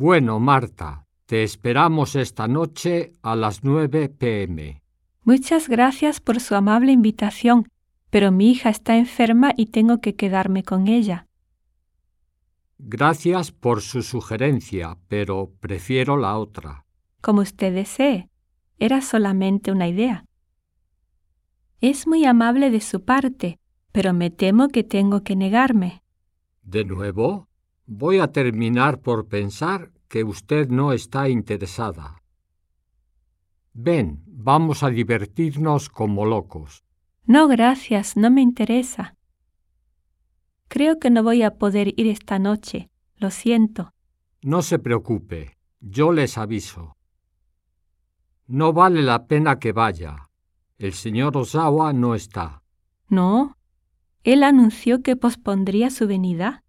Bueno, Marta, te esperamos esta noche a las 9 pm. Muchas gracias por su amable invitación, pero mi hija está enferma y tengo que quedarme con ella. Gracias por su sugerencia, pero prefiero la otra. Como usted desee. Era solamente una idea. Es muy amable de su parte, pero me temo que tengo que negarme. ¿De nuevo? Voy a terminar por pensar que usted no está interesada. Ven, vamos a divertirnos como locos. No, gracias, no me interesa. Creo que no voy a poder ir esta noche. Lo siento. No se preocupe, yo les aviso. No vale la pena que vaya. El señor Osawa no está. No. Él anunció que pospondría su venida.